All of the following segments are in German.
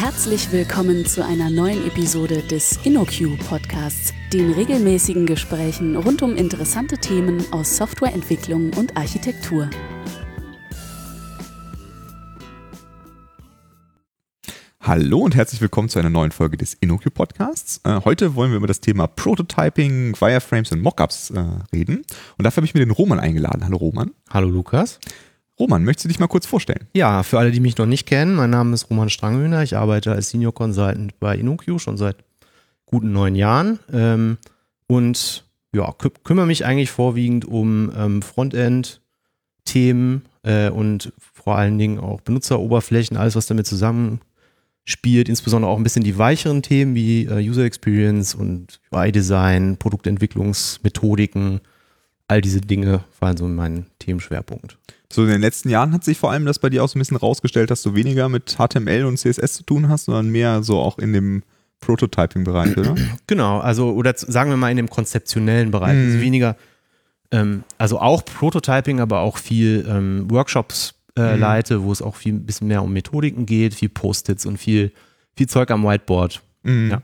Herzlich willkommen zu einer neuen Episode des InnoQ Podcasts, den regelmäßigen Gesprächen rund um interessante Themen aus Softwareentwicklung und Architektur. Hallo und herzlich willkommen zu einer neuen Folge des InnoQ Podcasts. Äh, heute wollen wir über das Thema Prototyping, Wireframes und Mockups äh, reden. Und dafür habe ich mir den Roman eingeladen. Hallo Roman. Hallo Lukas. Roman, möchtest du dich mal kurz vorstellen? Ja, für alle, die mich noch nicht kennen, mein Name ist Roman Stranghöhner. Ich arbeite als Senior Consultant bei InnoQ schon seit guten neun Jahren. Ähm, und ja, kü kümmere mich eigentlich vorwiegend um ähm, Frontend-Themen äh, und vor allen Dingen auch Benutzeroberflächen, alles, was damit zusammenspielt, insbesondere auch ein bisschen die weicheren Themen wie äh, User Experience und UI-Design, Produktentwicklungsmethodiken, all diese Dinge fallen so in meinen Themenschwerpunkt. So in den letzten Jahren hat sich vor allem das bei dir auch so ein bisschen rausgestellt, dass du weniger mit HTML und CSS zu tun hast, sondern mehr so auch in dem Prototyping-Bereich, oder? Genau, also oder sagen wir mal in dem konzeptionellen Bereich. Mhm. Also weniger, ähm, also auch Prototyping, aber auch viel ähm, Workshops äh, mhm. leite, wo es auch viel ein bisschen mehr um Methodiken geht, viel Post-its und viel, viel Zeug am Whiteboard. Mhm. Ja.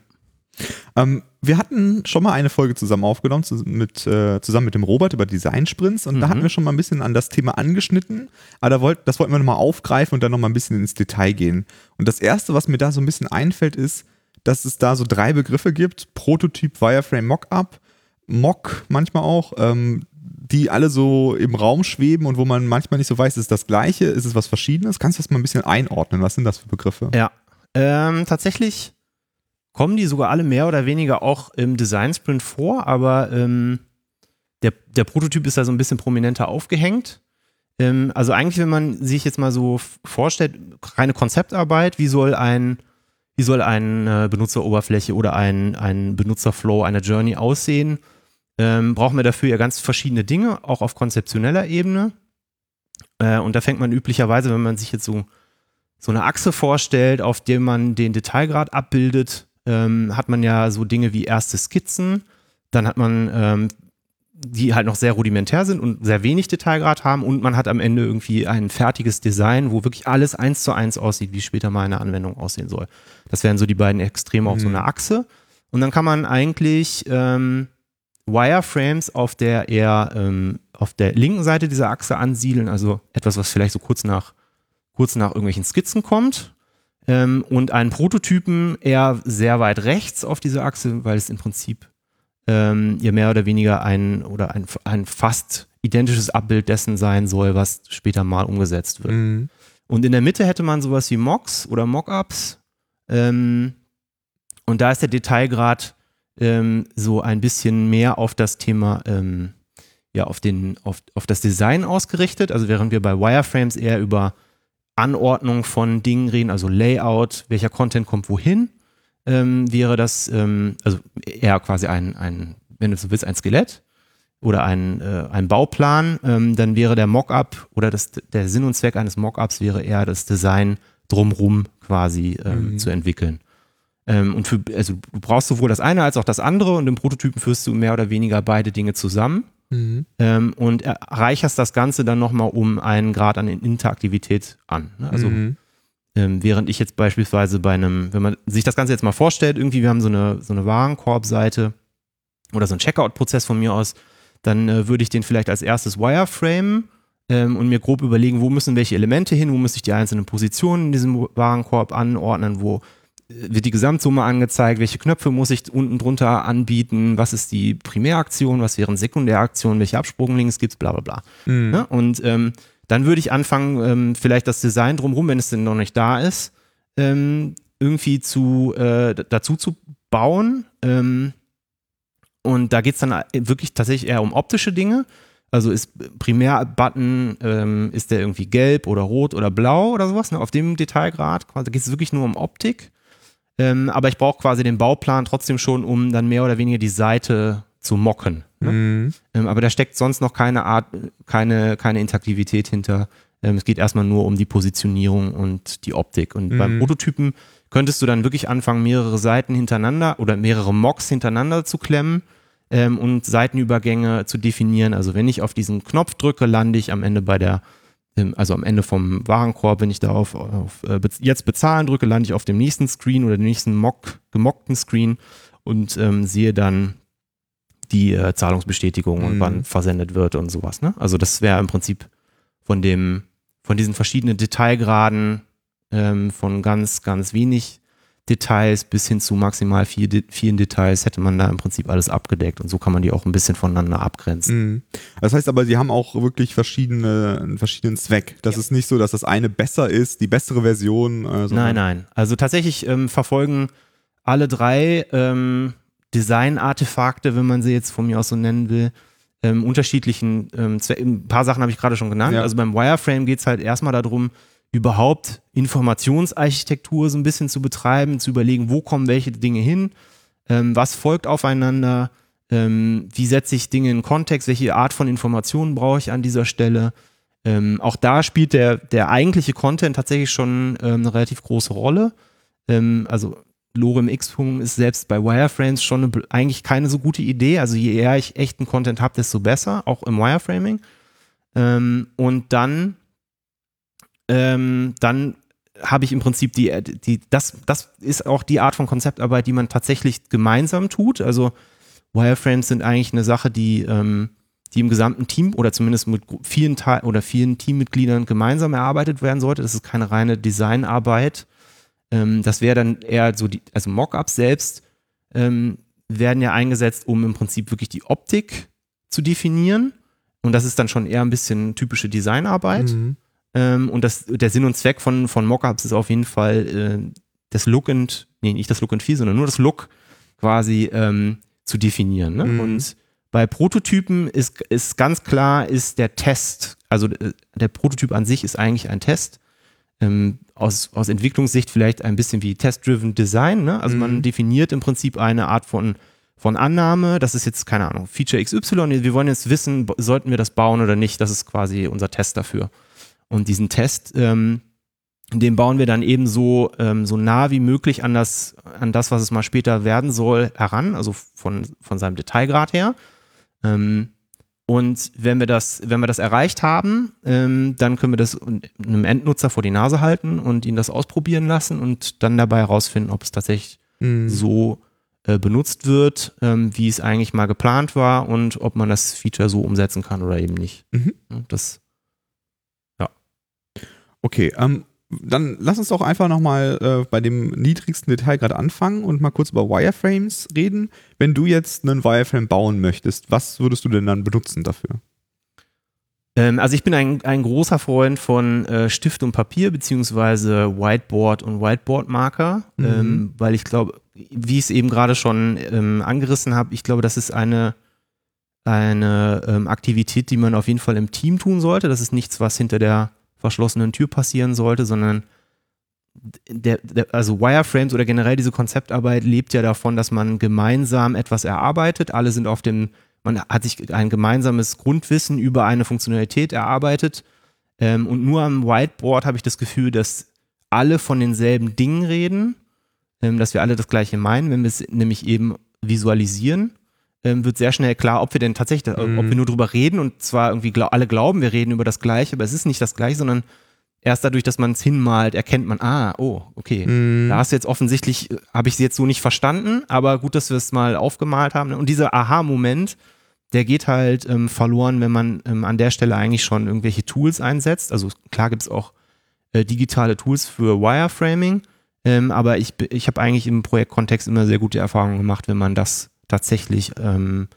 Ähm, wir hatten schon mal eine Folge zusammen aufgenommen, mit, äh, zusammen mit dem Robert über Design-Sprints und mhm. da hatten wir schon mal ein bisschen an das Thema angeschnitten, aber da wollt, das wollten wir nochmal aufgreifen und dann nochmal ein bisschen ins Detail gehen. Und das Erste, was mir da so ein bisschen einfällt, ist, dass es da so drei Begriffe gibt, Prototyp, Wireframe, Mockup, Mock manchmal auch, ähm, die alle so im Raum schweben und wo man manchmal nicht so weiß, ist es das Gleiche, ist es was Verschiedenes? Kannst du das mal ein bisschen einordnen? Was sind das für Begriffe? Ja, ähm, tatsächlich kommen die sogar alle mehr oder weniger auch im Design Sprint vor, aber ähm, der, der Prototyp ist da so ein bisschen prominenter aufgehängt. Ähm, also eigentlich, wenn man sich jetzt mal so vorstellt, reine Konzeptarbeit, wie soll ein, wie soll eine Benutzeroberfläche oder ein, ein Benutzerflow, eine Journey aussehen, ähm, brauchen wir dafür ja ganz verschiedene Dinge, auch auf konzeptioneller Ebene. Äh, und da fängt man üblicherweise, wenn man sich jetzt so, so eine Achse vorstellt, auf der man den Detailgrad abbildet, ähm, hat man ja so Dinge wie erste Skizzen, dann hat man, ähm, die halt noch sehr rudimentär sind und sehr wenig Detailgrad haben und man hat am Ende irgendwie ein fertiges Design, wo wirklich alles eins zu eins aussieht, wie später mal eine Anwendung aussehen soll. Das wären so die beiden Extreme auf so einer mhm. Achse. Und dann kann man eigentlich ähm, Wireframes auf der eher ähm, auf der linken Seite dieser Achse ansiedeln, also etwas, was vielleicht so kurz nach kurz nach irgendwelchen Skizzen kommt ähm, und einen Prototypen eher sehr weit rechts auf dieser Achse, weil es im Prinzip ähm, ja mehr oder weniger ein oder ein, ein fast identisches Abbild dessen sein soll, was später mal umgesetzt wird. Mhm. Und in der Mitte hätte man sowas wie Mocks oder Mockups. Ähm, und da ist der Detailgrad ähm, so ein bisschen mehr auf das Thema, ähm, ja, auf, den, auf, auf das Design ausgerichtet. Also während wir bei Wireframes eher über Anordnung von Dingen reden, also Layout, welcher Content kommt wohin, ähm, wäre das, ähm, also eher quasi ein, ein, wenn du so willst, ein Skelett oder ein, äh, ein Bauplan, ähm, dann wäre der Mockup oder das, der Sinn und Zweck eines Mockups wäre eher das Design drumrum quasi ähm, mhm. zu entwickeln. Ähm, und für, also du brauchst sowohl das eine als auch das andere und im Prototypen führst du mehr oder weniger beide Dinge zusammen. Mhm. Ähm, und erreicherst das Ganze dann nochmal um einen Grad an Interaktivität an. Ne? Also mhm. ähm, während ich jetzt beispielsweise bei einem, wenn man sich das Ganze jetzt mal vorstellt, irgendwie wir haben so eine, so eine Warenkorbseite oder so ein Checkout-Prozess von mir aus, dann äh, würde ich den vielleicht als erstes Wireframe ähm, und mir grob überlegen, wo müssen welche Elemente hin, wo muss ich die einzelnen Positionen in diesem Warenkorb anordnen, wo wird die Gesamtsumme angezeigt, welche Knöpfe muss ich unten drunter anbieten, was ist die Primäraktion, was wären Sekundäraktionen, welche Absprunglinks gibt es, bla bla bla. Mhm. Ja, und ähm, dann würde ich anfangen, ähm, vielleicht das Design drumherum, wenn es denn noch nicht da ist, ähm, irgendwie zu, äh, dazu zu bauen. Ähm, und da geht es dann wirklich tatsächlich eher um optische Dinge. Also ist Primär-Button, ähm, ist der irgendwie gelb oder rot oder blau oder sowas, ne? auf dem Detailgrad. Da geht es wirklich nur um Optik. Ähm, aber ich brauche quasi den Bauplan trotzdem schon, um dann mehr oder weniger die Seite zu mocken. Ne? Mhm. Ähm, aber da steckt sonst noch keine Art, keine, keine Interaktivität hinter. Ähm, es geht erstmal nur um die Positionierung und die Optik. Und mhm. beim Prototypen könntest du dann wirklich anfangen, mehrere Seiten hintereinander oder mehrere Mocks hintereinander zu klemmen ähm, und Seitenübergänge zu definieren. Also wenn ich auf diesen Knopf drücke, lande ich am Ende bei der also am Ende vom Warenkorb, wenn ich da auf, auf äh, jetzt bezahlen drücke, lande ich auf dem nächsten Screen oder dem nächsten mock, gemockten Screen und ähm, sehe dann die äh, Zahlungsbestätigung mhm. und wann versendet wird und sowas. Ne? Also das wäre im Prinzip von dem, von diesen verschiedenen Detailgraden ähm, von ganz, ganz wenig Details bis hin zu maximal vier, vielen Details hätte man da im Prinzip alles abgedeckt und so kann man die auch ein bisschen voneinander abgrenzen. Mhm. Das heißt aber, sie haben auch wirklich verschiedene, einen verschiedenen Zweck. Das ja. ist nicht so, dass das eine besser ist, die bessere Version. Äh, nein, nein. Also tatsächlich ähm, verfolgen alle drei ähm, Design-Artefakte, wenn man sie jetzt von mir aus so nennen will, ähm, unterschiedlichen ähm, Ein paar Sachen habe ich gerade schon genannt. Ja. Also beim Wireframe geht es halt erstmal darum, überhaupt Informationsarchitektur so ein bisschen zu betreiben, zu überlegen, wo kommen welche Dinge hin, ähm, was folgt aufeinander, ähm, wie setze ich Dinge in Kontext, welche Art von Informationen brauche ich an dieser Stelle. Ähm, auch da spielt der, der eigentliche Content tatsächlich schon ähm, eine relativ große Rolle. Ähm, also Lorem X ist selbst bei Wireframes schon eine, eigentlich keine so gute Idee. Also je eher ich echten Content habe, desto besser, auch im Wireframing. Ähm, und dann ähm, dann habe ich im Prinzip die, die, das, das ist auch die Art von Konzeptarbeit, die man tatsächlich gemeinsam tut. Also Wireframes sind eigentlich eine Sache, die, ähm, die im gesamten Team oder zumindest mit vielen Teil oder vielen Teammitgliedern gemeinsam erarbeitet werden sollte. Das ist keine reine Designarbeit. Ähm, das wäre dann eher so die, also Mockups selbst ähm, werden ja eingesetzt, um im Prinzip wirklich die Optik zu definieren. Und das ist dann schon eher ein bisschen typische Designarbeit. Mhm. Ähm, und das, der Sinn und Zweck von, von Mockups ist auf jeden Fall äh, das Look and, nee, nicht das Look and Feel, sondern nur das Look quasi ähm, zu definieren. Ne? Mhm. Und bei Prototypen ist, ist ganz klar, ist der Test, also äh, der Prototyp an sich ist eigentlich ein Test. Ähm, aus, aus Entwicklungssicht vielleicht ein bisschen wie Test-Driven Design. Ne? Also mhm. man definiert im Prinzip eine Art von, von Annahme. Das ist jetzt, keine Ahnung, Feature XY. Wir wollen jetzt wissen, sollten wir das bauen oder nicht. Das ist quasi unser Test dafür. Und diesen Test, ähm, den bauen wir dann eben so, ähm, so nah wie möglich an das, an das, was es mal später werden soll, heran, also von, von seinem Detailgrad her. Ähm, und wenn wir das, wenn wir das erreicht haben, ähm, dann können wir das einem Endnutzer vor die Nase halten und ihn das ausprobieren lassen und dann dabei herausfinden, ob es tatsächlich mhm. so äh, benutzt wird, ähm, wie es eigentlich mal geplant war und ob man das Feature so umsetzen kann oder eben nicht. Mhm. Das Okay, ähm, dann lass uns doch einfach nochmal äh, bei dem niedrigsten Detail gerade anfangen und mal kurz über Wireframes reden. Wenn du jetzt einen Wireframe bauen möchtest, was würdest du denn dann benutzen dafür? Ähm, also ich bin ein, ein großer Freund von äh, Stift und Papier beziehungsweise Whiteboard und Whiteboard-Marker, mhm. ähm, weil ich glaube, wie ich es eben gerade schon ähm, angerissen habe, ich glaube, das ist eine, eine ähm, Aktivität, die man auf jeden Fall im Team tun sollte. Das ist nichts, was hinter der verschlossenen Tür passieren sollte, sondern der, der, also Wireframes oder generell diese Konzeptarbeit lebt ja davon, dass man gemeinsam etwas erarbeitet. Alle sind auf dem, man hat sich ein gemeinsames Grundwissen über eine Funktionalität erarbeitet. Ähm, und nur am Whiteboard habe ich das Gefühl, dass alle von denselben Dingen reden, ähm, dass wir alle das Gleiche meinen, wenn wir es nämlich eben visualisieren ähm, wird sehr schnell klar, ob wir denn tatsächlich, mhm. ob wir nur drüber reden und zwar irgendwie glaub, alle glauben, wir reden über das Gleiche, aber es ist nicht das Gleiche, sondern erst dadurch, dass man es hinmalt, erkennt man, ah, oh, okay, mhm. da hast du jetzt offensichtlich, äh, habe ich sie jetzt so nicht verstanden, aber gut, dass wir es mal aufgemalt haben. Und dieser Aha-Moment, der geht halt ähm, verloren, wenn man ähm, an der Stelle eigentlich schon irgendwelche Tools einsetzt. Also klar gibt es auch äh, digitale Tools für Wireframing, ähm, aber ich, ich habe eigentlich im Projektkontext immer sehr gute Erfahrungen gemacht, wenn man das tatsächlich ähm,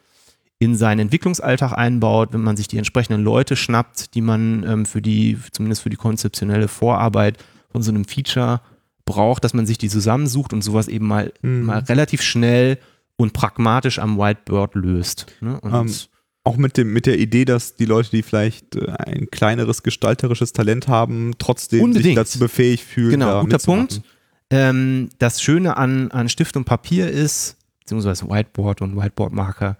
in seinen Entwicklungsalltag einbaut, wenn man sich die entsprechenden Leute schnappt, die man ähm, für die, zumindest für die konzeptionelle Vorarbeit von so einem Feature braucht, dass man sich die zusammensucht und sowas eben mal, mhm. mal relativ schnell und pragmatisch am Whiteboard löst. Ne? Um, ähm, auch mit, dem, mit der Idee, dass die Leute, die vielleicht äh, ein kleineres gestalterisches Talent haben, trotzdem unbedingt. sich dazu befähigt fühlen. Genau, guter Punkt. Ähm, das Schöne an, an Stift und Papier ist, beziehungsweise Whiteboard und Whiteboard-Marker,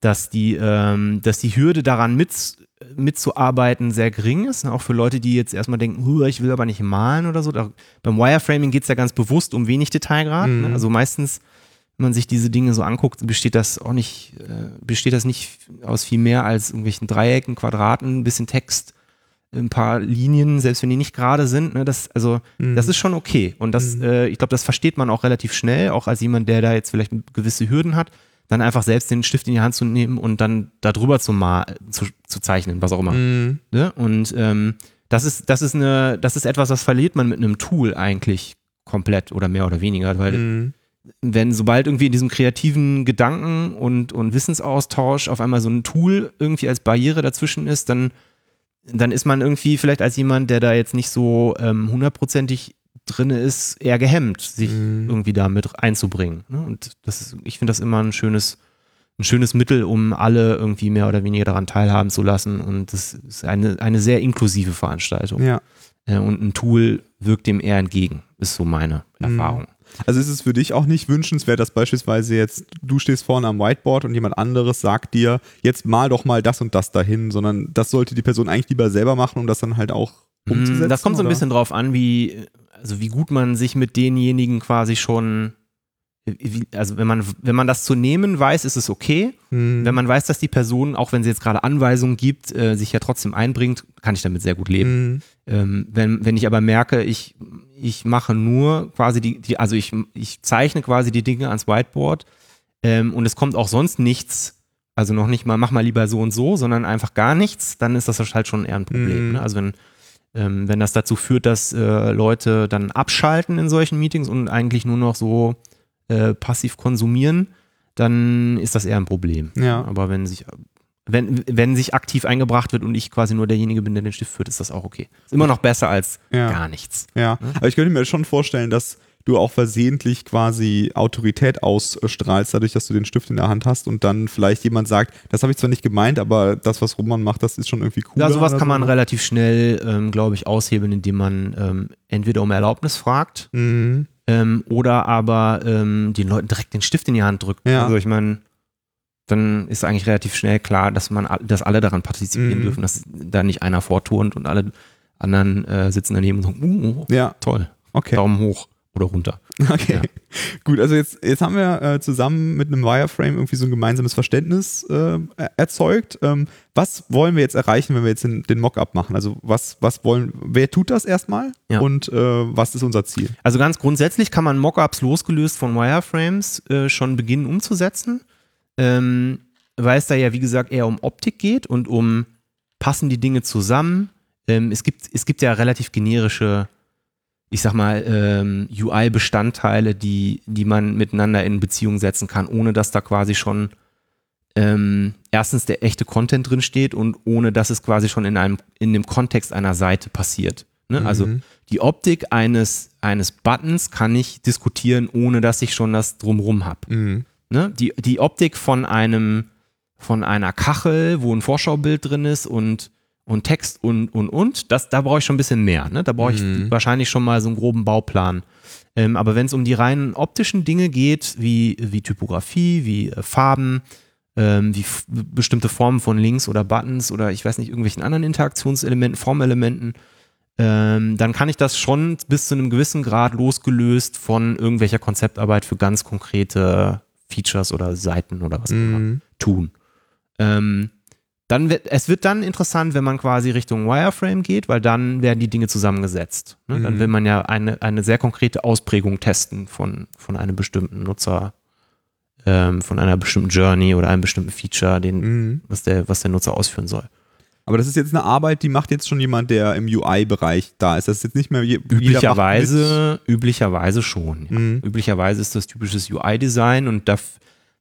dass die, ähm, dass die Hürde daran mit, mitzuarbeiten sehr gering ist. Ne? Auch für Leute, die jetzt erstmal denken, ich will aber nicht malen oder so. Da, beim Wireframing geht es ja ganz bewusst um wenig Detailgrad. Ne? Mhm. Ne? Also meistens, wenn man sich diese Dinge so anguckt, besteht das auch nicht, äh, besteht das nicht aus viel mehr als irgendwelchen Dreiecken, Quadraten, ein bisschen Text. Ein paar Linien, selbst wenn die nicht gerade sind. Ne, das, also, Mhm. das ist schon okay. Und das, Mhm. äh, ich glaube, das versteht man auch relativ schnell, auch als jemand, der da jetzt vielleicht gewisse Hürden hat, dann einfach selbst den Stift in die Hand zu nehmen und dann da drüber zu, mal, zu, zu zeichnen, was auch immer. Mhm. Ne? Und ähm, das ist, das ist eine, das ist etwas, das verliert man mit einem Tool eigentlich komplett oder mehr oder weniger, weil Mhm. wenn sobald irgendwie in diesem kreativen Gedanken und, und Wissensaustausch auf einmal so ein Tool irgendwie als Barriere dazwischen ist, dann, dann ist man irgendwie vielleicht als jemand, der da jetzt nicht so ähm, hundertprozentig drin ist, eher gehemmt, sich Mhm. irgendwie da mit einzubringen. Ne? Und das ist, ich finde das immer ein schönes, ein schönes Mittel, um alle irgendwie mehr oder weniger daran teilhaben zu lassen. Und das ist eine, eine sehr inklusive Veranstaltung. Ja. Äh, Und ein Tool wirkt dem eher entgegen, ist so meine Mhm. Erfahrung. Also ist es für dich auch nicht wünschenswert, dass beispielsweise jetzt du stehst vorne am Whiteboard und jemand anderes sagt dir, jetzt mal doch mal das und das dahin, sondern das sollte die Person eigentlich lieber selber machen, um das dann halt auch umzusetzen? Mm, Das kommt so ein oder? bisschen drauf an, wie, also wie gut man sich mit denjenigen quasi schon, wie, also wenn man, wenn man das zu nehmen weiß, ist es okay. Mhm. Wenn man weiß, dass die Person, auch wenn sie jetzt gerade Anweisungen gibt, äh, sich ja trotzdem einbringt, kann ich damit sehr gut leben. Mhm. Ähm, wenn, wenn ich aber merke, ich, ich mache nur quasi die, die also ich, ich zeichne quasi die Dinge ans Whiteboard ähm, und es kommt auch sonst nichts, also noch nicht mal, mach mal lieber so und so, sondern einfach gar nichts, dann ist das halt schon eher ein Problem. Mhm. Ne? Also wenn, ähm, wenn das dazu führt, dass äh, Leute dann abschalten in solchen Meetings und eigentlich nur noch so äh, passiv konsumieren, dann ist das eher ein Problem. Ja. Aber wenn sich, wenn, wenn sich aktiv eingebracht wird und ich quasi nur derjenige bin, der den Stift führt, ist das auch okay. Ist immer noch besser als Ja. gar nichts. Ja, aber ich könnte mir schon vorstellen, dass du auch versehentlich quasi Autorität ausstrahlst, dadurch, dass du den Stift in der Hand hast und dann vielleicht jemand sagt, das habe ich zwar nicht gemeint, aber das, was Roman macht, das ist schon irgendwie cool. Ja, sowas kann man relativ schnell, ähm, glaube ich, aushebeln, indem man ähm, entweder um Erlaubnis fragt Mhm. ähm, oder aber ähm, den Leuten direkt den Stift in die Hand drückt. Ja. Also ich meine, dann ist eigentlich relativ schnell klar, dass man, dass alle daran partizipieren Mhm. dürfen, dass da nicht einer vorturnt und alle anderen äh, sitzen daneben und sagen, uh, Ja, toll, okay. Daumen hoch oder runter. Okay. Ja. Gut, also jetzt, jetzt haben wir äh, zusammen mit einem Wireframe irgendwie so ein gemeinsames Verständnis äh, er- erzeugt. Ähm, was wollen wir jetzt erreichen, wenn wir jetzt den, den Mockup machen? Also was, was wollen, wer tut das erstmal? Ja. Und äh, was ist unser Ziel? Also ganz grundsätzlich kann man Mockups losgelöst von Wireframes äh, schon beginnen umzusetzen, ähm, weil es da ja wie gesagt eher um Optik geht und um passen die Dinge zusammen. Ähm, es, gibt, es gibt ja relativ generische, ich sag mal, ähm, UI-Bestandteile, die, die man miteinander in Beziehung setzen kann, ohne dass da quasi schon ähm, erstens der echte Content drin steht und ohne dass es quasi schon in einem in dem Kontext einer Seite passiert. Ne? Also Mhm. die Optik eines, eines Buttons kann ich diskutieren, ohne dass ich schon das drumrum habe. Mhm. Ne? Die, die Optik von einem, von einer Kachel, wo ein Vorschaubild drin ist und, und Text und, und, und, das, da brauche ich schon ein bisschen mehr. Ne? Da brauche ich Mhm. wahrscheinlich schon mal so einen groben Bauplan. Ähm, aber wenn es um die reinen optischen Dinge geht, wie, wie Typografie, wie äh, Farben, ähm, wie bestimmte Formen von Links oder Buttons oder ich weiß nicht, irgendwelchen anderen Interaktionselementen, Formelementen, ähm, dann kann ich das schon bis zu einem gewissen Grad losgelöst von irgendwelcher Konzeptarbeit für ganz konkrete Features oder Seiten oder was auch immer Mhm. tun. Ähm, dann wird, es wird dann interessant, wenn man quasi Richtung Wireframe geht, weil dann werden die Dinge zusammengesetzt. Ne? Dann Mhm. will man ja eine, eine sehr konkrete Ausprägung testen von, von einem bestimmten Nutzer, ähm, von einer bestimmten Journey oder einem bestimmten Feature, den, Mhm. was, der, was der Nutzer ausführen soll. Aber das ist jetzt eine Arbeit, die macht jetzt schon jemand, der im UI-Bereich da ist. Das ist jetzt nicht mehr je, Üblicherweise, üblicherweise schon. Ja. Mhm. Üblicherweise ist das typisches UI-Design und da,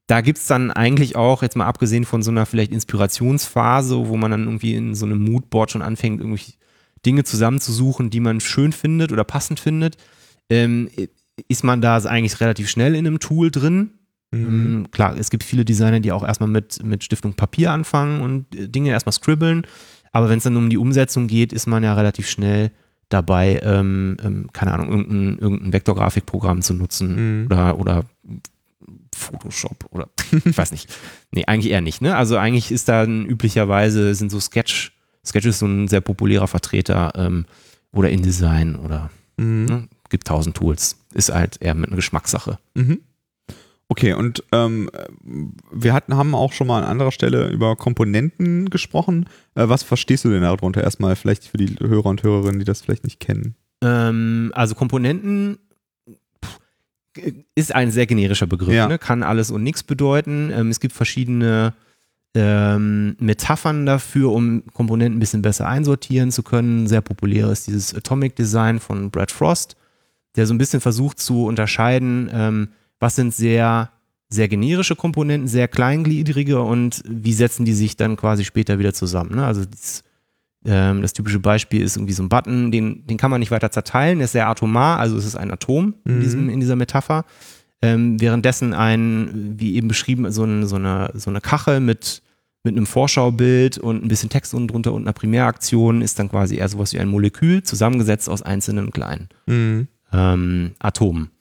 da gibt es dann eigentlich auch, jetzt mal abgesehen von so einer vielleicht Inspirationsphase, wo man dann irgendwie in so einem Moodboard schon anfängt, irgendwie Dinge zusammenzusuchen, die man schön findet oder passend findet, ähm, ist man da eigentlich relativ schnell in einem Tool drin. Mhm. Ähm, Klar, es gibt viele Designer, die auch erstmal mit, mit Stift und Papier anfangen und äh, Dinge erstmal scribbeln. Aber wenn es dann um die Umsetzung geht, ist man ja relativ schnell dabei, ähm, ähm, keine Ahnung, irgendein, irgendein Vektorgrafikprogramm zu nutzen Mhm. oder, oder Photoshop oder ich weiß nicht. Nee, eigentlich eher nicht. Ne? Also eigentlich ist da ein, üblicherweise sind so Sketch, Sketch ist so ein sehr populärer Vertreter ähm, oder InDesign oder Mhm. ne? gibt tausend Tools. Ist halt eher mit einer Geschmackssache. Mhm. Okay, und ähm, wir hatten, haben auch schon mal an anderer Stelle über Komponenten gesprochen. Äh, was verstehst du denn darunter erstmal, vielleicht für die Hörer und Hörerinnen, die das vielleicht nicht kennen? Ähm, also Komponenten ist ein sehr generischer Begriff, ja. ne? kann alles und nichts bedeuten. Ähm, es gibt verschiedene ähm, Metaphern dafür, um Komponenten ein bisschen besser einsortieren zu können. Sehr populär ist dieses Atomic Design von Brad Frost, der so ein bisschen versucht zu unterscheiden, ähm, was sind sehr, sehr generische Komponenten, sehr kleingliedrige und wie setzen die sich dann quasi später wieder zusammen. Ne? Also das, ähm, das, typische Beispiel ist irgendwie so ein Button, den, den kann man nicht weiter zerteilen, der ist sehr atomar, also es ist ein Atom in, mhm. diesem, in dieser Metapher. Ähm, währenddessen ein, wie eben beschrieben, so, ein, so, eine, so eine Kachel mit, mit einem Vorschaubild und ein bisschen Text unten drunter und einer Primäraktion ist dann quasi eher sowas wie ein Molekül, zusammengesetzt aus einzelnen kleinen mhm. ähm, Atomen.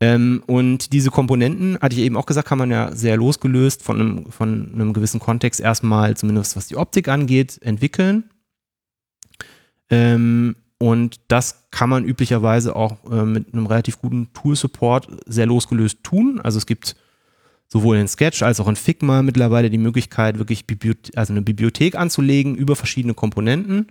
Ähm, und diese Komponenten, hatte ich eben auch gesagt, kann man ja sehr losgelöst von einem, von einem gewissen Kontext erstmal, zumindest was die Optik angeht, entwickeln. Ähm, und das kann man üblicherweise auch äh, mit einem relativ guten Tool-Support sehr losgelöst tun. Also es gibt sowohl in Sketch als auch in Figma mittlerweile die Möglichkeit, wirklich Bibliothe also eine Bibliothek anzulegen über verschiedene Komponenten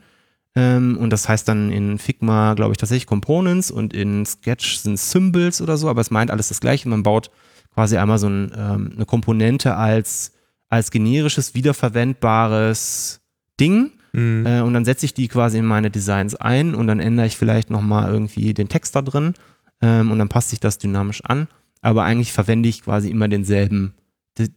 und das heißt dann in Figma, glaube ich, tatsächlich Components und in Sketch sind Symbols oder so, aber es meint alles das Gleiche. Man baut quasi einmal so ein, ähm, eine Komponente als, als generisches, wiederverwendbares Ding. Mhm. Äh, und dann setze ich die quasi in meine Designs ein und dann ändere ich vielleicht nochmal irgendwie den Text da drin ähm, und dann passt sich das dynamisch an. Aber eigentlich verwende ich quasi immer denselben,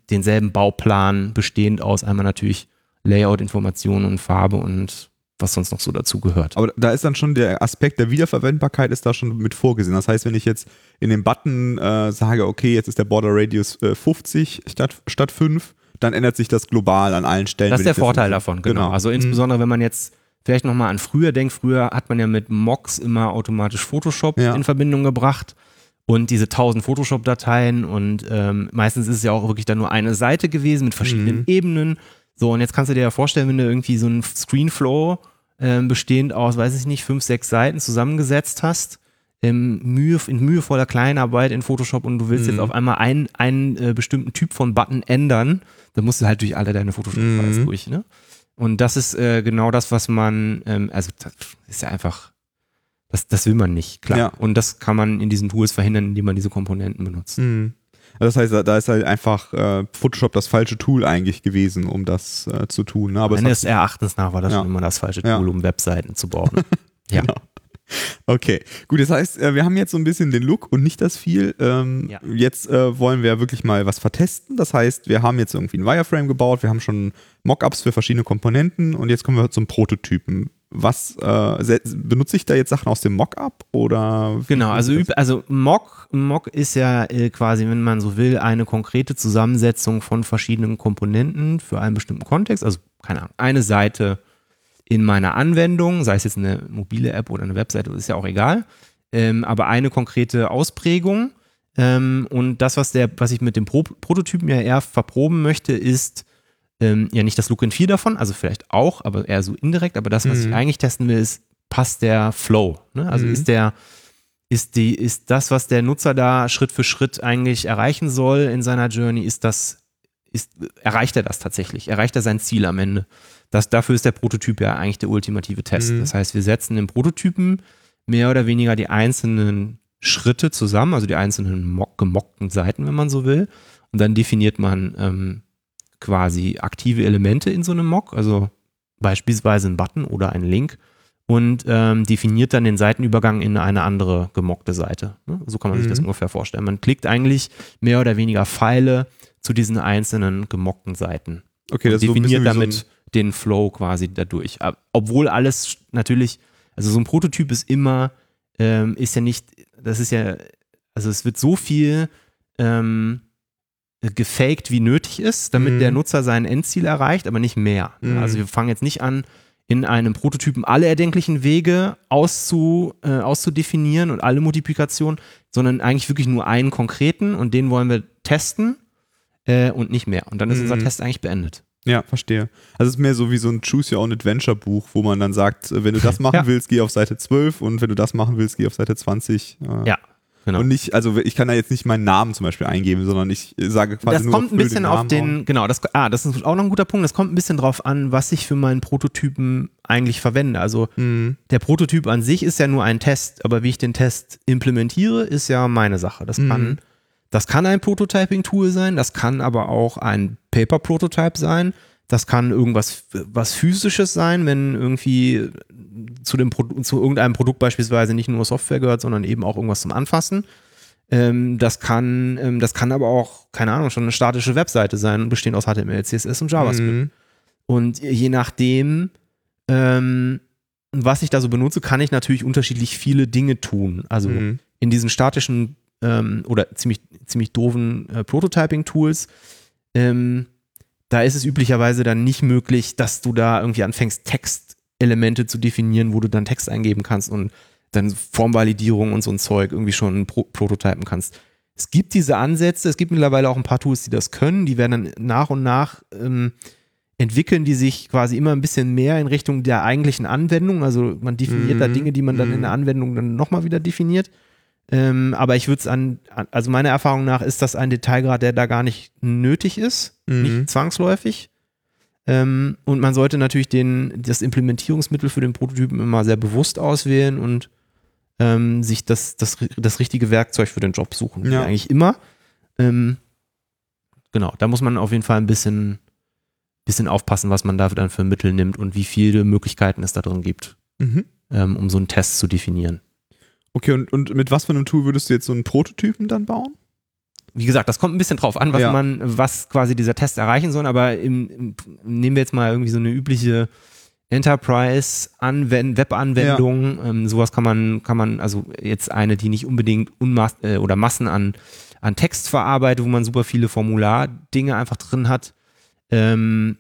denselben Bauplan, bestehend aus einmal natürlich Layout-Informationen und Farbe und was sonst noch so dazu gehört. Aber da ist dann schon der Aspekt der Wiederverwendbarkeit ist da schon mit vorgesehen. Das heißt, wenn ich jetzt in dem Button äh, sage, okay, jetzt ist der Border Radius äh, 50 statt, statt 5, dann ändert sich das global an allen Stellen. Das ist der Vorteil davon, genau. genau. Also mhm. insbesondere, wenn man jetzt vielleicht nochmal an früher denkt, früher hat man ja mit Mocks immer automatisch Photoshop ja. in Verbindung gebracht und diese 1000 Photoshop-Dateien und ähm, meistens ist es ja auch wirklich dann nur eine Seite gewesen mit verschiedenen mhm. Ebenen. So, und jetzt kannst du dir ja vorstellen, wenn du irgendwie so einen Screenflow äh, bestehend aus, weiß ich nicht, fünf, sechs Seiten zusammengesetzt hast, ähm, Mühe, in mühevoller Kleinarbeit in Photoshop und du willst mhm. jetzt auf einmal einen, einen äh, bestimmten Typ von Button ändern, dann musst du halt durch alle deine Photoshop-Files mhm. durch, ne? Und das ist äh, genau das, was man, ähm, also das ist ja einfach, das, das will man nicht, klar. Ja. Und das kann man in diesen Tools verhindern, indem man diese Komponenten benutzt. Mhm. Das heißt, da ist halt einfach äh, Photoshop das falsche Tool eigentlich gewesen, um das äh, zu tun. Ne? Aber Meines Erachtens nach war das ja. schon immer das falsche Tool, ja. um Webseiten zu bauen. ja. Genau. Okay, gut, das heißt, äh, wir haben jetzt so ein bisschen den Look und nicht das viel. Ähm, ja. Jetzt äh, wollen wir wirklich mal was vertesten. Das heißt, wir haben jetzt irgendwie ein Wireframe gebaut, wir haben schon Mockups für verschiedene Komponenten und jetzt kommen wir zum Prototypen was äh, benutze ich da jetzt Sachen aus dem Mockup oder? Genau, also, also Mock, Mock ist ja äh, quasi, wenn man so will, eine konkrete Zusammensetzung von verschiedenen Komponenten für einen bestimmten Kontext. Also, keine Ahnung, eine Seite in meiner Anwendung, sei es jetzt eine mobile App oder eine Webseite, ist ja auch egal. Ähm, aber eine konkrete Ausprägung. Ähm, und das, was, der, was ich mit dem Pro Prototypen ja eher verproben möchte, ist, ähm, ja nicht das Look and Feel davon, also vielleicht auch, aber eher so indirekt, aber das, was mhm. ich eigentlich testen will, ist, passt der Flow? Ne? Also mhm. ist der, ist die, ist das, was der Nutzer da Schritt für Schritt eigentlich erreichen soll in seiner Journey, ist das, ist, erreicht er das tatsächlich? Erreicht er sein Ziel am Ende? Das, dafür ist der Prototyp ja eigentlich der ultimative Test. Mhm. Das heißt, wir setzen im Prototypen mehr oder weniger die einzelnen Schritte zusammen, also die einzelnen mock, gemockten Seiten, wenn man so will. Und dann definiert man ähm, quasi aktive Elemente in so einem Mock, also beispielsweise ein Button oder ein Link und ähm, definiert dann den Seitenübergang in eine andere gemockte Seite. Ne? So kann man mhm. sich das mhm. ungefähr vorstellen. Man klickt eigentlich mehr oder weniger Pfeile zu diesen einzelnen gemockten Seiten. Okay, das definiert so damit so den Flow quasi dadurch. Obwohl alles natürlich, also so ein Prototyp ist immer, ähm, ist ja nicht, das ist ja, also es wird so viel ähm, gefaked, wie nötig ist, damit mhm. der Nutzer sein Endziel erreicht, aber nicht mehr. Mhm. Also wir fangen jetzt nicht an, in einem Prototypen alle erdenklichen Wege auszu, äh, auszudefinieren und alle Multiplikationen, sondern eigentlich wirklich nur einen konkreten und den wollen wir testen äh, und nicht mehr. Und dann ist mhm. unser Test eigentlich beendet. Ja, verstehe. Also es ist mehr so wie so ein Choose Your Own Adventure Buch, wo man dann sagt, wenn du das machen ja. willst, geh auf Seite 12 und wenn du das machen willst, geh auf Seite 20. Äh. Ja, genau. Und nicht, also ich kann da jetzt nicht meinen Namen zum Beispiel eingeben, sondern ich sage quasi das nur kommt ein bisschen den auf den, genau, das, ah, das ist auch noch ein guter Punkt. Das kommt ein bisschen drauf an, was ich für meinen Prototypen eigentlich verwende. Also Mhm. der Prototyp an sich ist ja nur ein Test, aber wie ich den Test implementiere, ist ja meine Sache. Das kann, Mhm. das kann ein Prototyping-Tool sein, das kann aber auch ein Paper-Prototype sein. Das kann irgendwas was physisches sein, wenn irgendwie zu, dem Produ zu irgendeinem Produkt beispielsweise nicht nur Software gehört, sondern eben auch irgendwas zum Anfassen. Ähm, das kann, ähm, das kann aber auch, keine Ahnung, schon eine statische Webseite sein, bestehend aus HTML, CSS und JavaScript. Mhm. Und je nachdem, ähm, was ich da so benutze, kann ich natürlich unterschiedlich viele Dinge tun. Also Mhm. in diesen statischen ähm, oder ziemlich, ziemlich doofen äh, Prototyping-Tools, ähm, da ist es üblicherweise dann nicht möglich, dass du da irgendwie anfängst, Textelemente zu definieren, wo du dann Text eingeben kannst und dann Formvalidierung und so ein Zeug irgendwie schon pro prototypen kannst. Es gibt diese Ansätze, es gibt mittlerweile auch ein paar Tools, die das können, die werden dann nach und nach ähm, entwickeln, die sich quasi immer ein bisschen mehr in Richtung der eigentlichen Anwendung, also man definiert da Mhm, Dinge, die man dann in mhm. der Anwendung dann nochmal wieder definiert. Ähm, aber ich würde es an, also meiner Erfahrung nach ist das ein Detailgrad, der da gar nicht nötig ist, Mhm. nicht zwangsläufig. Ähm, und man sollte natürlich den, das Implementierungsmittel für den Prototypen immer sehr bewusst auswählen und ähm, sich das, das, das richtige Werkzeug für den Job suchen. Ja. Eigentlich immer. Ähm, genau, da muss man auf jeden Fall ein bisschen, bisschen aufpassen, was man dafür dann für Mittel nimmt und wie viele Möglichkeiten es da drin gibt, Mhm. ähm, um so einen Test zu definieren. Okay, und, und mit was für einem Tool würdest du jetzt so einen Prototypen dann bauen? wie gesagt, das kommt ein bisschen drauf an, was Ja. man, was quasi dieser Test erreichen soll, aber im, im, nehmen wir jetzt mal irgendwie so eine übliche Enterprise-Anwend Web-Anwendung, ähm, sowas kann man, kann man, also jetzt eine, die nicht unbedingt Unmaß, äh, oder Massen an, an Text verarbeitet, wo man super viele Formulardinge einfach drin hat. Ähm,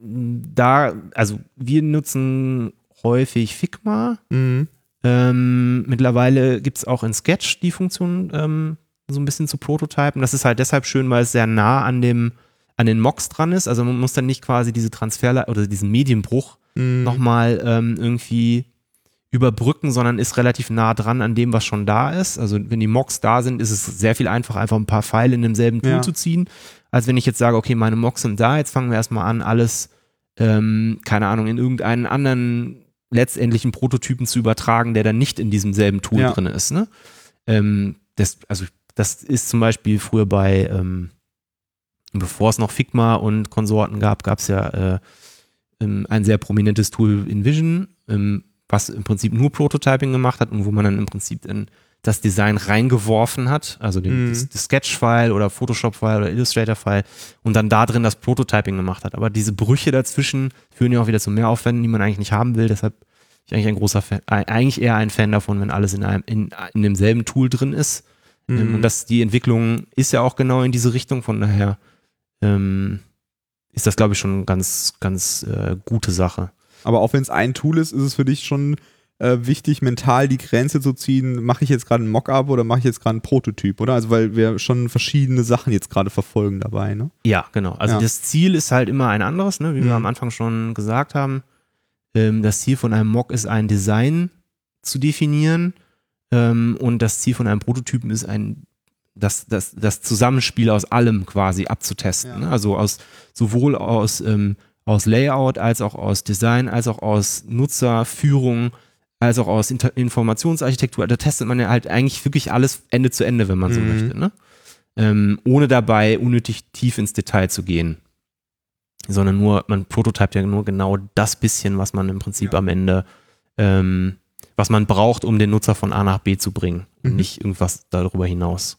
da, also wir nutzen häufig Figma. Mhm. Ähm, mittlerweile gibt es auch in Sketch die Funktion, ähm, so ein bisschen zu prototypen. Das ist halt deshalb schön, weil es sehr nah an dem, an den Mocks dran ist. Also man muss dann nicht quasi diese Transfer oder diesen Medienbruch Mhm. nochmal ähm, irgendwie überbrücken, sondern ist relativ nah dran an dem, was schon da ist. Also wenn die Mocks da sind, ist es sehr viel einfacher, einfach ein paar Pfeile in demselben Tool Ja. zu ziehen, als wenn ich jetzt sage, okay, meine Mocks sind da, jetzt fangen wir erstmal an, alles, ähm, keine Ahnung, in irgendeinen anderen letztendlichen Prototypen zu übertragen, der dann nicht in diesem selben Tool Ja. drin ist. Ne? Ähm, das, also das ist zum Beispiel früher bei, ähm, bevor es noch Figma und Konsorten gab, gab es ja äh, ähm, ein sehr prominentes Tool in Vision, ähm, was im Prinzip nur Prototyping gemacht hat und wo man dann im Prinzip in das Design reingeworfen hat, also den, Mhm. das, Sketch-File oder Photoshop-File oder Illustrator-File und dann da drin das Prototyping gemacht hat. Aber diese Brüche dazwischen führen ja auch wieder zu Mehraufwänden, die man eigentlich nicht haben will. Deshalb bin ich eigentlich ein großer Fan, eigentlich eher ein Fan davon, wenn alles in einem, in, in demselben Tool drin ist. Ähm, Mhm. und das, die Entwicklung ist ja auch genau in diese Richtung, von daher ähm, ist das, glaube ich, schon eine ganz, ganz äh, gute Sache. Aber auch wenn es ein Tool ist, ist es für dich schon äh, wichtig, mental die Grenze zu ziehen, mache ich jetzt gerade ein Mockup oder mache ich jetzt gerade einen Prototyp, oder? Also weil wir schon verschiedene Sachen jetzt gerade verfolgen dabei, ne? Ja, genau. Also Ja. das Ziel ist halt immer ein anderes, ne? wie wir Mhm. am Anfang schon gesagt haben. Ähm, das Ziel von einem Mock ist ein Design zu definieren ähm, und das Ziel von einem Prototypen ist ein das, das, das Zusammenspiel aus allem quasi abzutesten. Ja. Ne? Also aus sowohl aus, ähm, aus Layout als auch aus Design, als auch aus Nutzerführung, als auch aus Inter Informationsarchitektur. Da testet man ja halt eigentlich wirklich alles Ende zu Ende, wenn man so Mhm. möchte. Ne? ähm, ohne dabei unnötig tief ins Detail zu gehen. Sondern nur, man prototypt ja nur genau das bisschen, was man im Prinzip Ja. am Ende, ähm, was man braucht, um den Nutzer von A nach B zu bringen. Und Mhm. nicht irgendwas darüber hinaus.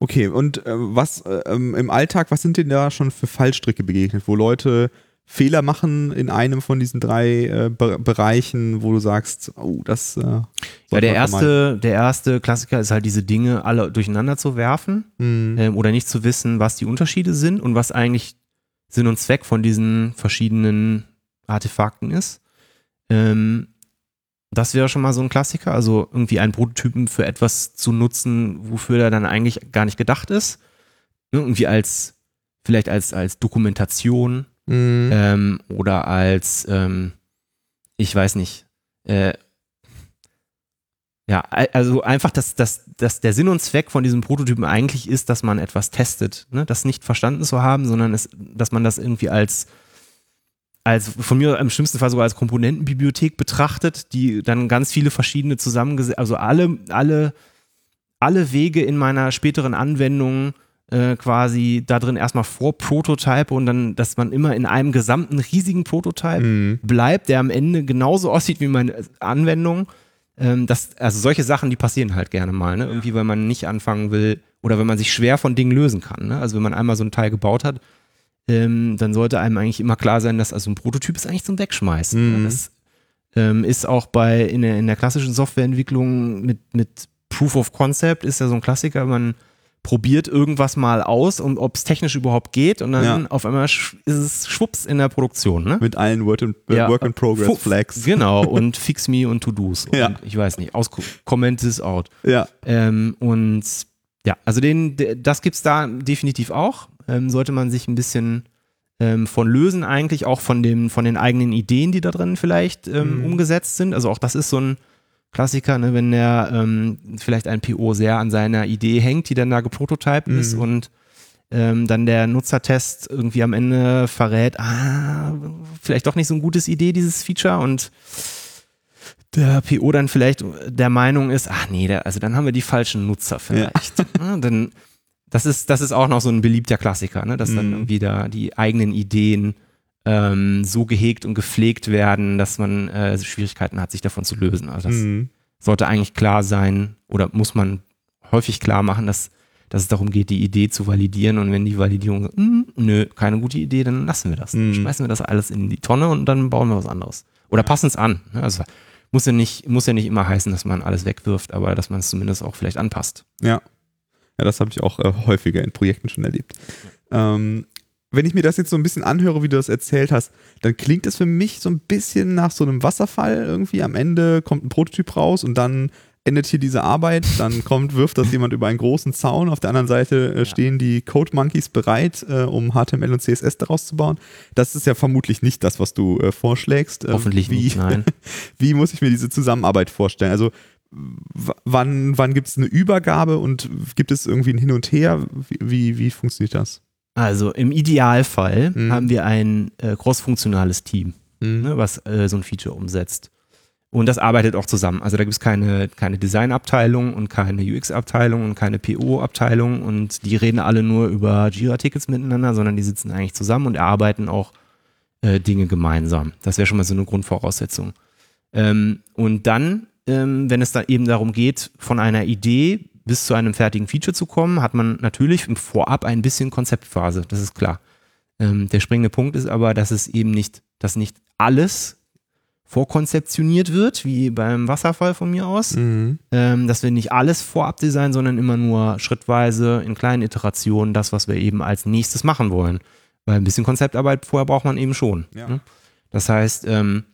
Okay, und äh, was äh, ähm, im Alltag, was sind denn da schon für Fallstricke begegnet, wo Leute Fehler machen in einem von diesen drei äh, Be Bereichen, wo du sagst, oh, das äh, Ja, der erste, der erste Klassiker ist halt diese Dinge alle durcheinander zu werfen Mhm. ähm, oder nicht zu wissen, was die Unterschiede sind und was eigentlich Sinn und Zweck von diesen verschiedenen Artefakten ist. Ähm, das wäre schon mal so ein Klassiker, also irgendwie einen Prototypen für etwas zu nutzen, wofür er dann eigentlich gar nicht gedacht ist. Ne, Irgendwie als, vielleicht als, als Dokumentation Mhm. ähm, oder als, ähm, ich weiß nicht, äh, ja, also einfach, dass, dass, dass der Sinn und Zweck von diesem Prototypen eigentlich ist, dass man etwas testet. Ne? Das nicht verstanden zu haben, sondern es, dass man das irgendwie als, als von mir im schlimmsten Fall sogar als Komponentenbibliothek betrachtet, die dann ganz viele verschiedene zusammengesetzt, also alle, alle, alle Wege in meiner späteren Anwendung äh, quasi da drin erstmal vor Prototype und dann, dass man immer in einem gesamten riesigen Prototype Mhm. bleibt, der am Ende genauso aussieht wie meine Anwendung. Ähm, das, also solche Sachen, die passieren halt gerne mal, ne? Irgendwie, weil man nicht anfangen will oder wenn man sich schwer von Dingen lösen kann. Ne? Also wenn man einmal so ein Teil gebaut hat, ähm, dann sollte einem eigentlich immer klar sein, dass also ein Prototyp ist eigentlich zum Wegschmeißen. Mhm. Ne? Das ähm, ist auch bei in der, in der klassischen Softwareentwicklung mit, mit Proof of Concept ist ja so ein Klassiker, man probiert irgendwas mal aus und ob es technisch überhaupt geht und dann Ja. auf einmal ist es schwupps in der Produktion. Ne? Mit allen Word in, Ja. Work in Progress Fu- Flags. Genau, und Fix Me und To-Dos. Und Ja. Ich weiß nicht, aus Comment this out. Ja. Ähm, und ja, also den, de- das gibt's da definitiv auch. Ähm, sollte man sich ein bisschen ähm, von lösen, eigentlich auch von, dem, von den eigenen Ideen, die da drin vielleicht ähm, Mhm. umgesetzt sind. Also auch das ist so ein Klassiker, ne, wenn der ähm, vielleicht ein PO sehr an seiner Idee hängt, die dann da geprototyped ist Mhm. und ähm, dann der Nutzertest irgendwie am Ende verrät, ah, vielleicht doch nicht so eine gute Idee, dieses Feature und der PO dann vielleicht der Meinung ist, ach nee, der, also dann haben wir die falschen Nutzer vielleicht. Ja, dann, das ist, das ist auch noch so ein beliebter Klassiker, ne? dass dann Mhm. irgendwie da die eigenen Ideen ähm, so gehegt und gepflegt werden, dass man äh, Schwierigkeiten hat, sich davon zu lösen. Also das Mhm. sollte eigentlich klar sein oder muss man häufig klar machen, dass, dass es darum geht, die Idee zu validieren und wenn die Validierung sagt, "Hm, nö, keine gute Idee, dann lassen wir das. Dann Mhm. schmeißen wir das alles in die Tonne und dann bauen wir was anderes. Oder passen es an. ne? Also muss ja, nicht, muss ja nicht immer heißen, dass man alles wegwirft, aber dass man es zumindest auch vielleicht anpasst. Ja. Ja, das habe ich auch äh, häufiger in Projekten schon erlebt. Ähm, wenn ich mir das jetzt so ein bisschen anhöre, wie du das erzählt hast, dann klingt es für mich so ein bisschen nach so einem Wasserfall irgendwie. Am Ende kommt ein Prototyp raus und dann endet hier diese Arbeit. Dann kommt, wirft das jemand über einen großen Zaun. Auf der anderen Seite äh, stehen die Code Monkeys bereit, äh, um HTML und CSS daraus zu bauen. Das ist ja vermutlich nicht das, was du äh, vorschlägst. Ähm, Hoffentlich wie, nicht, nein. wie muss ich mir diese Zusammenarbeit vorstellen? Also wann, wann gibt es eine Übergabe und gibt es irgendwie ein Hin und Her? Wie, wie, wie funktioniert das? Also im Idealfall Mhm. haben wir ein äh, cross-funktionales Team. ne, was äh, so ein Feature umsetzt. Und das arbeitet auch zusammen. Also da gibt es keine, keine Designabteilung und keine UX-Abteilung und keine PO-Abteilung und die reden alle nur über Jira-Tickets miteinander, sondern die sitzen eigentlich zusammen und erarbeiten auch äh, Dinge gemeinsam. Das wäre schon mal so eine Grundvoraussetzung. Ähm, und dann, ähm, wenn es da eben darum geht, von einer Idee bis zu einem fertigen Feature zu kommen, hat man natürlich im Vorab ein bisschen Konzeptphase, das ist klar. Ähm, der springende Punkt ist aber, dass es eben nicht, dass nicht alles vorkonzeptioniert wird, wie beim Wasserfall von mir aus, Mhm. ähm, dass wir nicht alles vorab designen, sondern immer nur schrittweise in kleinen Iterationen das, was wir eben als nächstes machen wollen. Weil ein bisschen Konzeptarbeit vorher braucht man eben schon. Ja. Ne? Das heißt, ähm,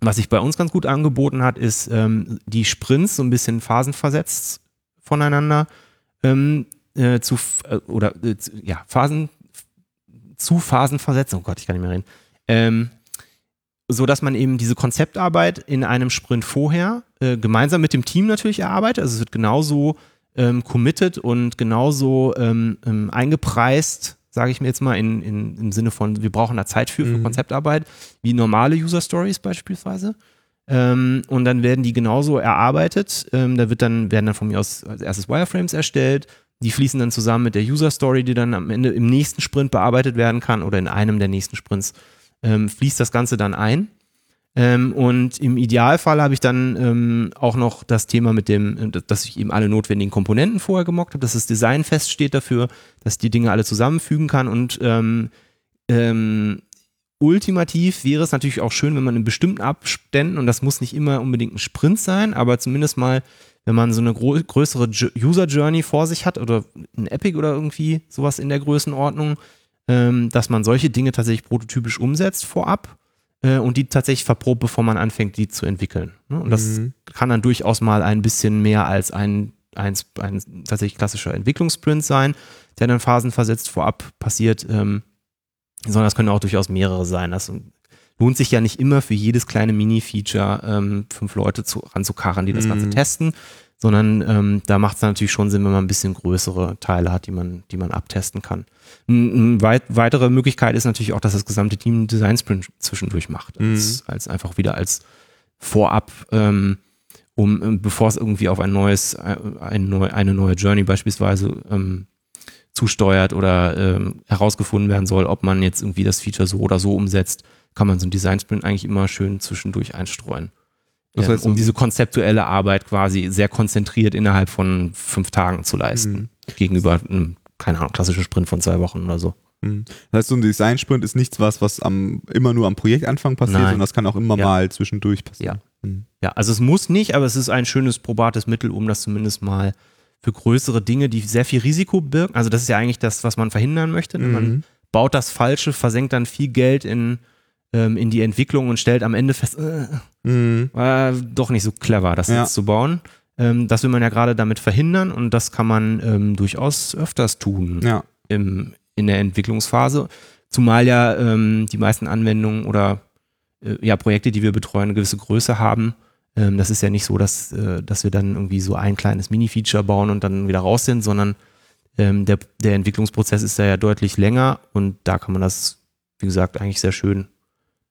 was sich bei uns ganz gut angeboten hat, ist ähm, die Sprints so ein bisschen phasenversetzt voneinander ähm, äh, zu äh, oder äh, zu, ja Phasen zu Phasen versetzen. Oh Gott, ich kann nicht mehr reden. Ähm, so dass man eben diese Konzeptarbeit in einem Sprint vorher äh, gemeinsam mit dem Team natürlich erarbeitet. Also es wird genauso ähm, committed und genauso ähm, ähm, eingepreist, sage ich mir jetzt mal, in, in, im Sinne von, wir brauchen da Zeit für, für Mhm. Konzeptarbeit, wie normale User Stories beispielsweise. Ähm, und dann werden die genauso erarbeitet. Ähm, da wird dann, werden dann von mir aus als erstes Wireframes erstellt. Die fließen dann zusammen mit der User Story, die dann am Ende im nächsten Sprint bearbeitet werden kann oder in einem der nächsten Sprints ähm, fließt das Ganze dann ein. Ähm, und im Idealfall habe ich dann ähm, auch noch das Thema mit dem, äh, dass ich eben alle notwendigen Komponenten vorher gemockt habe, dass das Design feststeht dafür, dass ich die Dinge alle zusammenfügen kann und ähm, ähm, ultimativ wäre es natürlich auch schön, wenn man in bestimmten Abständen, und das muss nicht immer unbedingt ein Sprint sein, aber zumindest mal, wenn man so eine größere Ju- User Journey vor sich hat oder ein Epic oder irgendwie sowas in der Größenordnung, ähm, dass man solche Dinge tatsächlich prototypisch umsetzt vorab äh, und die tatsächlich verprobt, bevor man anfängt, die zu entwickeln. Ne? Und das Mhm. kann dann durchaus mal ein bisschen mehr als ein, ein, ein tatsächlich klassischer Entwicklungssprint sein, der dann phasenversetzt vorab passiert, ähm, sondern es können auch durchaus mehrere sein. Das lohnt sich ja nicht immer für jedes kleine Mini-Feature ähm, fünf Leute zu, ranzukarren, die das Ganze Mhm. testen, sondern ähm, da macht es natürlich schon Sinn, wenn man ein bisschen größere Teile hat, die man, die man abtesten kann. Eine weit, weitere Möglichkeit ist natürlich auch, dass das gesamte Team einen Design Sprint zwischendurch macht, als, als einfach wieder als Vorab, ähm, um ähm, bevor es irgendwie auf ein neues, äh, ein neu, eine neue Journey beispielsweise ähm, zusteuert oder ähm, herausgefunden werden soll, ob man jetzt irgendwie das Feature so oder so umsetzt, kann man so einen Design Sprint eigentlich immer schön zwischendurch einstreuen. Das Ähm, heißt, um diese konzeptuelle Arbeit quasi sehr konzentriert innerhalb von fünf Tagen zu leisten. Mhm. Gegenüber einem, keine Ahnung, klassischen Sprint von zwei Wochen oder so. Mhm. Das heißt, so ein Design-Sprint ist nichts was, was am, immer nur am Projektanfang passiert, Nein. sondern das kann auch immer Ja. mal zwischendurch passieren. Mhm. Ja, also es muss nicht, aber es ist ein schönes probates Mittel, um das zumindest mal für größere Dinge, die sehr viel Risiko birgen. Also das ist ja eigentlich das, was man verhindern möchte. ne? Man Mhm. baut das Falsche, versenkt dann viel Geld in, ähm, in die Entwicklung und stellt am Ende fest, äh, Mhm. war doch nicht so clever, das Ja. jetzt zu bauen. Ähm, das will man ja gerade damit verhindern und das kann man ähm, durchaus öfters tun Ja. im, in der Entwicklungsphase. Zumal ja ähm, die meisten Anwendungen oder äh, ja, Projekte, die wir betreuen, eine gewisse Größe haben. Ähm, das ist ja nicht so, dass, äh, dass wir dann irgendwie so ein kleines Mini-Feature bauen und dann wieder raus sind, sondern ähm, der, der Entwicklungsprozess ist da ja deutlich länger und da kann man das, wie gesagt, eigentlich sehr schön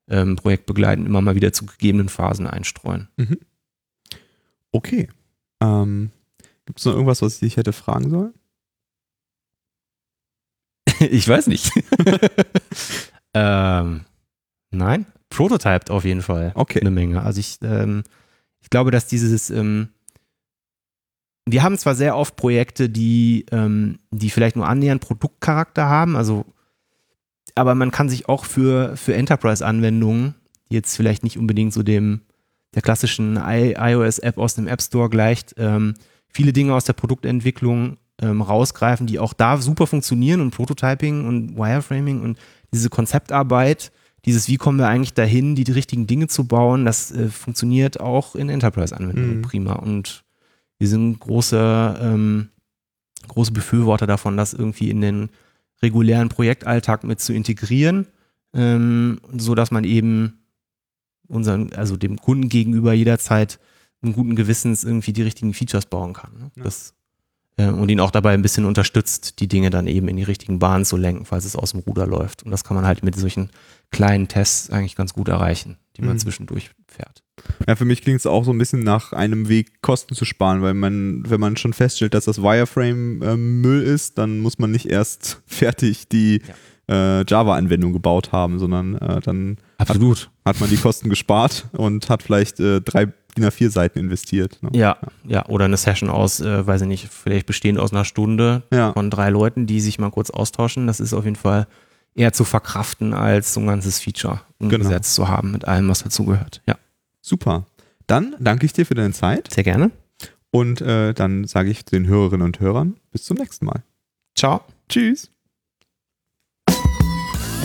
ähm, projektbegleitend immer mal wieder zu gegebenen Phasen einstreuen. Okay. Ähm, Gibt es noch irgendwas, was ich dich hätte fragen sollen? ich weiß nicht. ähm, nein, prototyped auf jeden Fall Okay. eine Menge. Also ich, ähm, ich glaube, dass dieses, ähm, wir haben zwar sehr oft Projekte, die, ähm, die vielleicht nur annähernd Produktcharakter haben, also, aber man kann sich auch für, für Enterprise-Anwendungen, die jetzt vielleicht nicht unbedingt so dem, der klassischen iOS-App aus dem App Store gleicht, ähm, viele Dinge aus der Produktentwicklung ähm, rausgreifen, die auch da super funktionieren und Prototyping und Wireframing und diese Konzeptarbeit, dieses, wie kommen wir eigentlich dahin, die, die richtigen Dinge zu bauen, das äh, funktioniert auch in Enterprise-Anwendungen Mhm. prima. Und wir sind große, ähm, große Befürworter davon, das irgendwie in den regulären Projektalltag mit zu integrieren, ähm, so dass man eben unseren, also dem Kunden gegenüber jederzeit einen guten Gewissens irgendwie die richtigen Features bauen kann. Ne? Ja. Das, und ihn auch dabei ein bisschen unterstützt, die Dinge dann eben in die richtigen Bahnen zu lenken, falls es aus dem Ruder läuft. Und das kann man halt mit solchen kleinen Tests eigentlich ganz gut erreichen, die man Mhm. zwischendurch fährt. Ja, für mich klingt es auch so ein bisschen nach einem Weg, Kosten zu sparen, weil man, wenn man schon feststellt, dass das Wireframe ähm, Müll ist, dann muss man nicht erst fertig die äh, Java-Anwendung gebaut haben, sondern äh, dann Absolut. hat man die Kosten gespart und hat vielleicht äh, drei DIN A4 Seiten investiert. Ne? Ja, ja, oder eine Session aus, äh, weiß ich nicht, vielleicht bestehend aus einer Stunde Ja. von drei Leuten, die sich mal kurz austauschen. Das ist auf jeden Fall eher zu verkraften, als so ein ganzes Feature umgesetzt zu haben mit allem, was dazugehört. Ja, Super. Dann danke ich dir für deine Zeit sehr gerne. und äh, dann sage ich den Hörerinnen und Hörern bis zum nächsten Mal. Ciao. Tschüss.